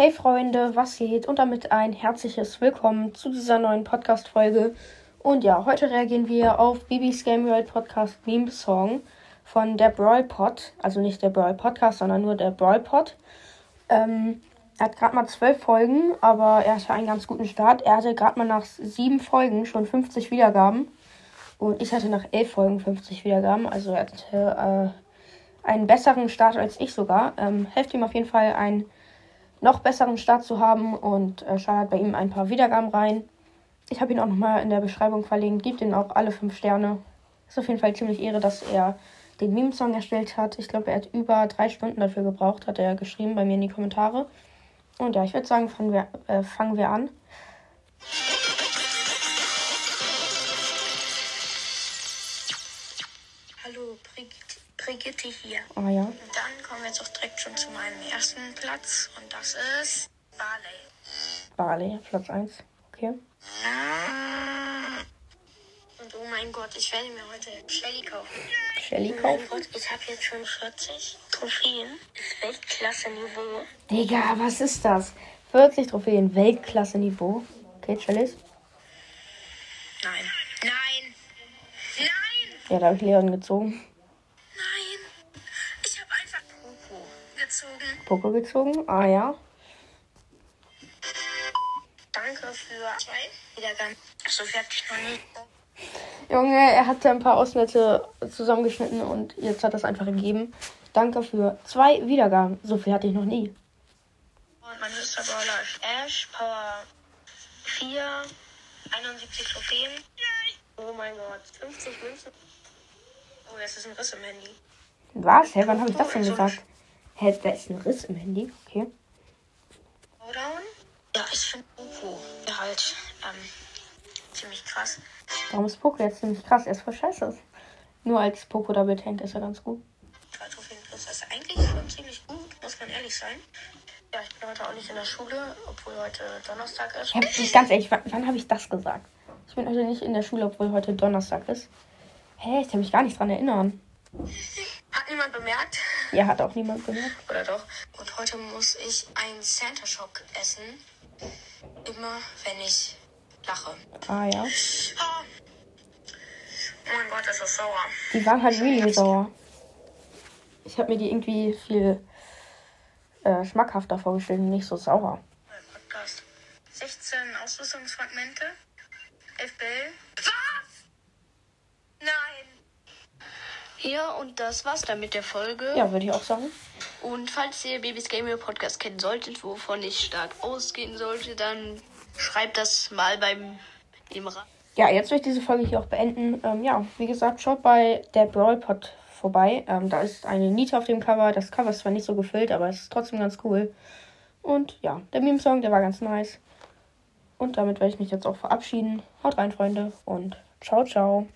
Hey Freunde, was geht? Und damit ein herzliches Willkommen zu dieser neuen Podcast-Folge. Und ja, heute reagieren wir auf Bibis Game World Podcast Meme Song von der Brawl Pod. Also nicht der Brawl Podcast, sondern nur der Brawl Pod. Ähm, er hat gerade mal zwölf Folgen, aber er hatte einen ganz guten Start. Er hatte gerade mal nach sieben Folgen schon 50 Wiedergaben. Und ich hatte nach elf Folgen 50 Wiedergaben. Also er hatte äh, einen besseren Start als ich sogar. Ähm, helft ihm auf jeden Fall, einen noch besseren Start zu haben und äh, schaut bei ihm ein paar Wiedergaben rein. Ich habe ihn auch nochmal in der Beschreibung verlinkt. Gebt ihm auch alle fünf Sterne. Ist auf jeden Fall ziemlich Ehre, dass er den Meme-Song erstellt hat. Ich glaube, er hat über drei Stunden dafür gebraucht, hat er geschrieben bei mir in die Kommentare. Und ja, ich würde sagen, fangen wir, äh, fangen wir an. Hallo, Brigitte hier. Ah ja. Dann jetzt auch direkt schon zu meinem ersten Platz und das ist Barley. Barley, Platz 1. Okay. Und oh mein Gott, ich werde mir heute Shelly kaufen. Shelly Oh mein kaufen. Gott, ich habe jetzt schon 40 Trophäen. Das Weltklasse-Niveau. Digga, was ist das? 40 Trophäen, Weltklasse-Niveau. Okay, Chalice. Nein. Nein. Nein. Ja, da habe ich Leon gezogen. Gezogen. Poco gezogen. Ah ja. Danke für zwei Wiedergaben. So fertig noch nie. Junge, er hatte ein paar Ausschnitte zusammengeschnitten und jetzt hat er es einfach gegeben. Danke für zwei Wiedergaben. So viel hatte ich noch nie. Und mein höchster Brawler ist Ash, Power 4, 71 Trophäen. Oh mein Gott, 50 Münzen. Oh, das ist ein Riss im Handy. Was? Hä, wann habe ich das denn gesagt? Hä, da ist ein Riss im Handy. Okay. Showdown? Ja, ich finde Poco halt ähm, ziemlich krass. Warum ist Poco jetzt ziemlich krass? Er ist voll scheiße. Nur als Poco Double Tank ist er ganz gut. Trophäen plus das ist eigentlich schon ziemlich gut, muss man ehrlich sein. Ja, ich bin heute auch nicht in der Schule, obwohl heute Donnerstag ist. Hä, ich, ganz ehrlich, wann, wann habe ich das gesagt? Ich bin heute nicht in der Schule, obwohl heute Donnerstag ist. Hä, ich kann mich gar nicht dran erinnern. Hat niemand bemerkt? Ja, hat auch niemand gehört. Oder doch? Und heute muss ich einen Santa Shock essen. Immer wenn ich lache. Ah ja. Ah. Oh mein Gott, das ist sauer. Die waren halt really sauer. Ich habe mir die irgendwie viel äh, schmackhafter vorgestellt und nicht so sauer. Mein Podcast. 16 Ausrüstungsfragmente. 11 Bell. Was? Nein. Ja, und das war's dann mit der Folge. Ja, würde ich auch sagen. Und falls ihr Babys Gamer Podcast kennen solltet, wovon ich stark ausgehen sollte, dann schreibt das mal beim dem. Ja, jetzt will ich diese Folge hier auch beenden. Ähm, ja, wie gesagt, schaut bei der Brawl Pod vorbei. Ähm, da ist eine Niete auf dem Cover. Das Cover ist zwar nicht so gefüllt, aber es ist trotzdem ganz cool. Und ja, der Meme-Song, der war ganz nice. Und damit werde ich mich jetzt auch verabschieden. Haut rein, Freunde, und ciao, ciao.